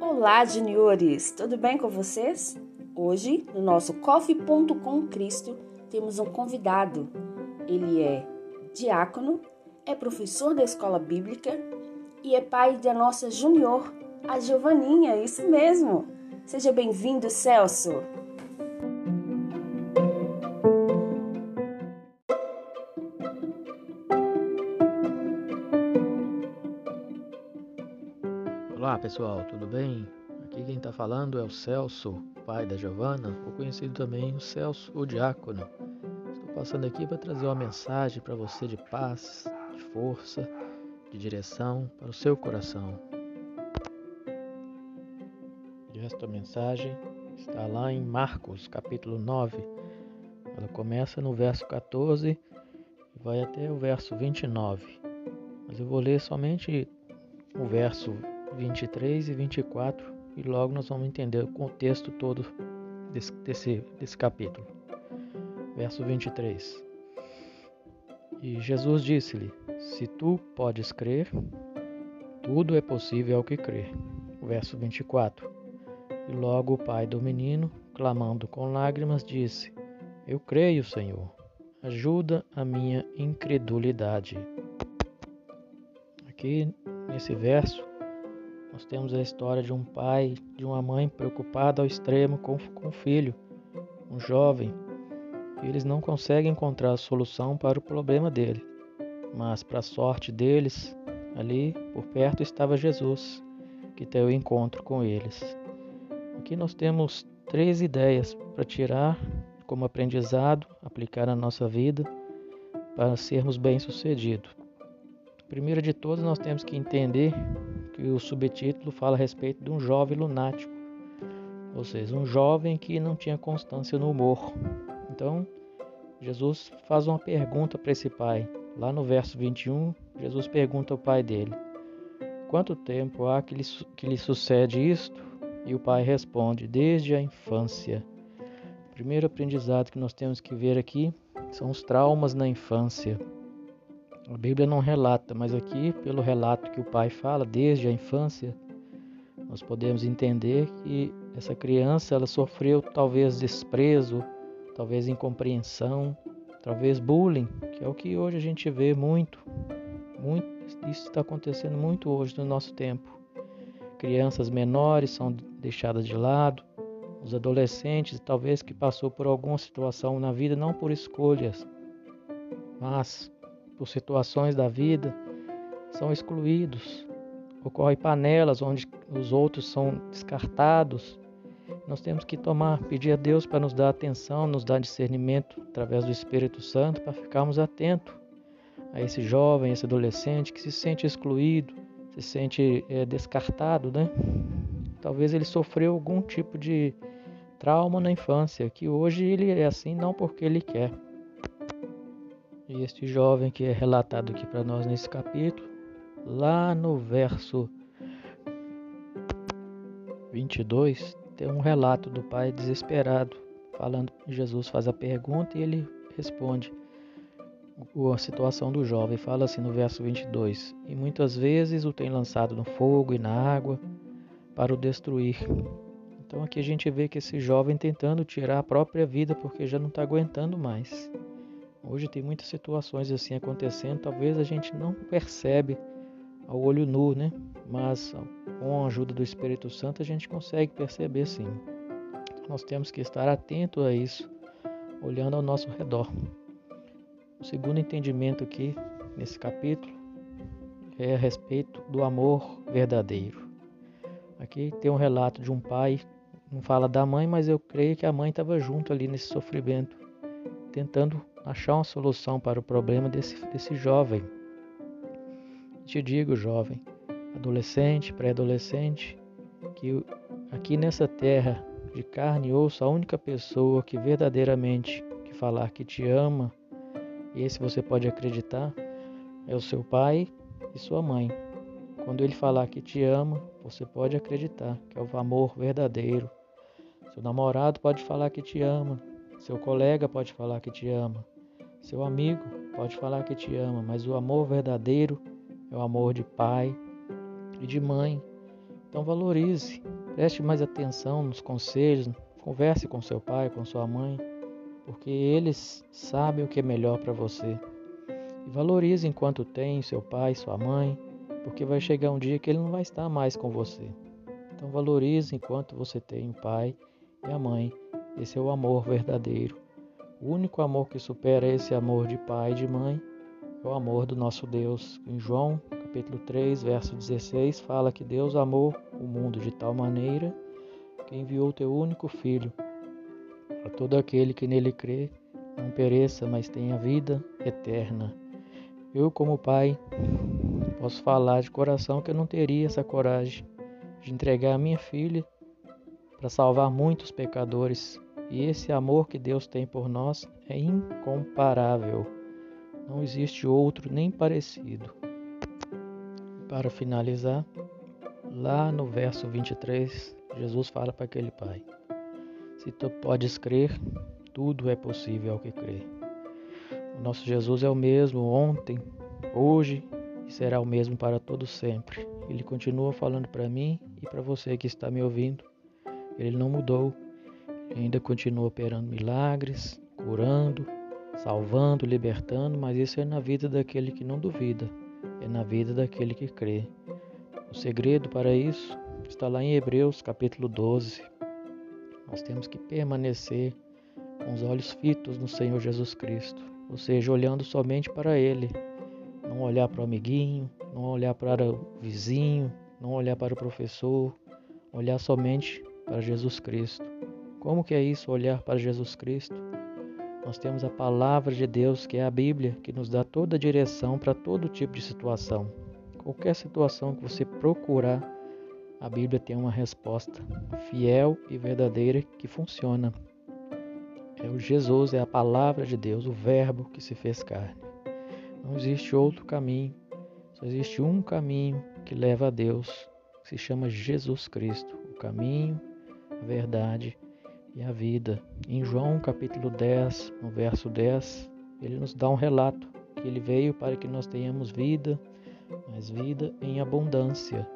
Olá, juniores! Tudo bem com vocês? Hoje, no nosso Coffee.com Cristo, temos um convidado. Ele é diácono, é professor da escola bíblica e é pai da nossa junior, a Giovaninha, isso mesmo! Seja bem-vindo, Celso! Pessoal, tudo bem? Aqui quem está falando é o Celso, pai da Giovana, ou conhecido também o Celso, o diácono. Estou passando aqui para trazer uma mensagem para você de paz, de força, de direção para o seu coração. E esta mensagem está lá em Marcos, capítulo 9. Ela começa no verso 14 e vai até o verso 29. Mas eu vou ler somente o verso 23 e 24 e logo nós vamos entender o contexto todo desse, desse, desse capítulo. Verso 23. E Jesus disse-lhe: Se tu podes crer, tudo é possível ao que crê. Verso 24. E logo o pai do menino, clamando com lágrimas, disse: Eu creio, Senhor, ajuda a minha incredulidade. Aqui nesse verso, nós temos a história de um pai, de uma mãe preocupada ao extremo com, com o filho, um jovem. E eles não conseguem encontrar a solução para o problema dele. Mas, para a sorte deles, ali por perto estava Jesus, que tem o encontro com eles. Aqui nós temos três ideias para tirar como aprendizado, aplicar na nossa vida para sermos bem-sucedidos. Primeiro de todas, nós temos que entender que o subtítulo fala a respeito de um jovem lunático, ou seja, um jovem que não tinha constância no humor. Então, Jesus faz uma pergunta para esse pai. Lá no verso 21, Jesus pergunta ao pai dele: Quanto tempo há que lhe, que lhe sucede isto? E o pai responde: Desde a infância. O primeiro aprendizado que nós temos que ver aqui são os traumas na infância. A Bíblia não relata, mas aqui, pelo relato que o pai fala desde a infância, nós podemos entender que essa criança ela sofreu talvez desprezo, talvez incompreensão, talvez bullying, que é o que hoje a gente vê muito, muito isso está acontecendo muito hoje no nosso tempo. Crianças menores são deixadas de lado, os adolescentes talvez que passou por alguma situação na vida não por escolhas, mas por situações da vida, são excluídos. Ocorrem panelas onde os outros são descartados. Nós temos que tomar, pedir a Deus para nos dar atenção, nos dar discernimento através do Espírito Santo para ficarmos atentos a esse jovem, esse adolescente que se sente excluído, se sente é, descartado, né? Talvez ele sofreu algum tipo de trauma na infância, que hoje ele é assim não porque ele quer, e este jovem que é relatado aqui para nós nesse capítulo, lá no verso 22, tem um relato do pai desesperado, falando Jesus faz a pergunta e ele responde a situação do jovem. Fala assim no verso 22: E muitas vezes o tem lançado no fogo e na água para o destruir. Então aqui a gente vê que esse jovem tentando tirar a própria vida porque já não está aguentando mais. Hoje tem muitas situações assim acontecendo, talvez a gente não percebe ao olho nu, né? Mas com a ajuda do Espírito Santo a gente consegue perceber sim. Nós temos que estar atento a isso, olhando ao nosso redor. O segundo entendimento aqui nesse capítulo é a respeito do amor verdadeiro. Aqui tem um relato de um pai, não fala da mãe, mas eu creio que a mãe estava junto ali nesse sofrimento, tentando achar uma solução para o problema desse, desse jovem. Te digo, jovem, adolescente, pré-adolescente, que aqui nessa terra de carne e osso, a única pessoa que verdadeiramente que falar que te ama, e esse você pode acreditar, é o seu pai e sua mãe. Quando ele falar que te ama, você pode acreditar que é o amor verdadeiro. Seu namorado pode falar que te ama, seu colega pode falar que te ama, seu amigo pode falar que te ama, mas o amor verdadeiro é o amor de pai e de mãe. Então valorize, preste mais atenção nos conselhos, converse com seu pai, com sua mãe, porque eles sabem o que é melhor para você. E valorize enquanto tem seu pai, sua mãe, porque vai chegar um dia que ele não vai estar mais com você. Então valorize enquanto você tem o pai e a mãe. Esse é o amor verdadeiro. O único amor que supera esse amor de pai e de mãe é o amor do nosso Deus. Em João, capítulo 3, verso 16, fala que Deus amou o mundo de tal maneira que enviou o teu único filho para todo aquele que nele crê, não pereça, mas tenha vida eterna. Eu, como pai, posso falar de coração que eu não teria essa coragem de entregar a minha filha para salvar muitos pecadores e esse amor que Deus tem por nós é incomparável. Não existe outro nem parecido. Para finalizar, lá no verso 23, Jesus fala para aquele pai: Se tu podes crer, tudo é possível ao que crê. O nosso Jesus é o mesmo ontem, hoje e será o mesmo para todo sempre. Ele continua falando para mim e para você que está me ouvindo. Ele não mudou ainda continua operando milagres, curando, salvando, libertando, mas isso é na vida daquele que não duvida, é na vida daquele que crê. O segredo para isso está lá em Hebreus capítulo 12. Nós temos que permanecer com os olhos fitos no Senhor Jesus Cristo, ou seja, olhando somente para Ele, não olhar para o amiguinho, não olhar para o vizinho, não olhar para o professor, olhar somente para Jesus Cristo. Como que é isso, olhar para Jesus Cristo? Nós temos a palavra de Deus, que é a Bíblia, que nos dá toda a direção para todo tipo de situação. Qualquer situação que você procurar, a Bíblia tem uma resposta fiel e verdadeira que funciona. É o Jesus, é a palavra de Deus, o Verbo que se fez carne. Não existe outro caminho, só existe um caminho que leva a Deus, que se chama Jesus Cristo, o caminho, a verdade e a vida. Em João capítulo 10, no verso 10, ele nos dá um relato que ele veio para que nós tenhamos vida, mas vida em abundância.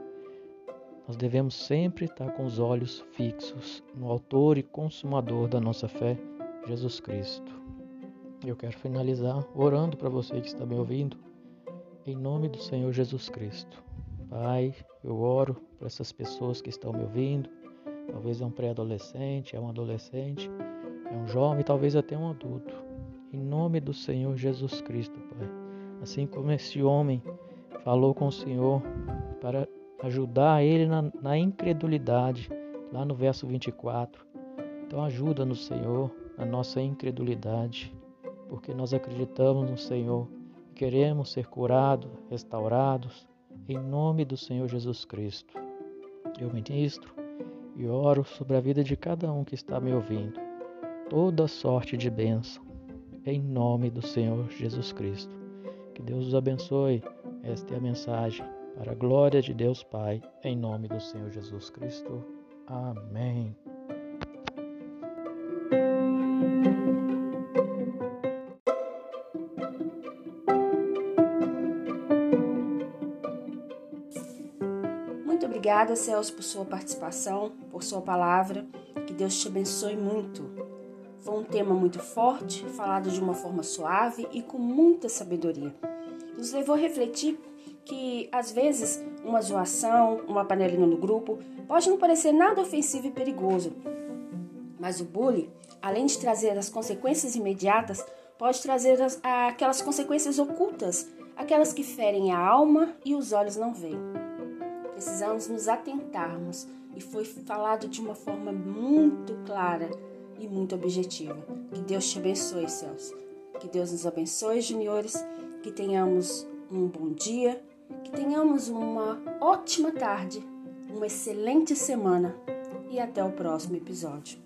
Nós devemos sempre estar com os olhos fixos no autor e consumador da nossa fé, Jesus Cristo. Eu quero finalizar orando para você que está me ouvindo, em nome do Senhor Jesus Cristo. Pai, eu oro para essas pessoas que estão me ouvindo, Talvez é um pré-adolescente, é um adolescente, é um jovem, talvez até um adulto. Em nome do Senhor Jesus Cristo, Pai. Assim como esse homem falou com o Senhor para ajudar ele na, na incredulidade, lá no verso 24. Então ajuda-nos, Senhor, na nossa incredulidade, porque nós acreditamos no Senhor queremos ser curados, restaurados, em nome do Senhor Jesus Cristo. Eu ministro e oro sobre a vida de cada um que está me ouvindo, toda sorte de bênção, em nome do Senhor Jesus Cristo. Que Deus os abençoe. Esta é a mensagem para a glória de Deus Pai, em nome do Senhor Jesus Cristo. Amém. Obrigada, Celso, por sua participação, por sua palavra. Que Deus te abençoe muito. Foi um tema muito forte, falado de uma forma suave e com muita sabedoria. Nos levou a refletir que, às vezes, uma zoação, uma panelinha no grupo, pode não parecer nada ofensivo e perigoso. Mas o bullying, além de trazer as consequências imediatas, pode trazer as, aquelas consequências ocultas, aquelas que ferem a alma e os olhos não veem precisamos nos atentarmos e foi falado de uma forma muito clara e muito objetiva. Que Deus te abençoe, Celso. Que Deus nos abençoe, juniores. Que tenhamos um bom dia, que tenhamos uma ótima tarde, uma excelente semana e até o próximo episódio.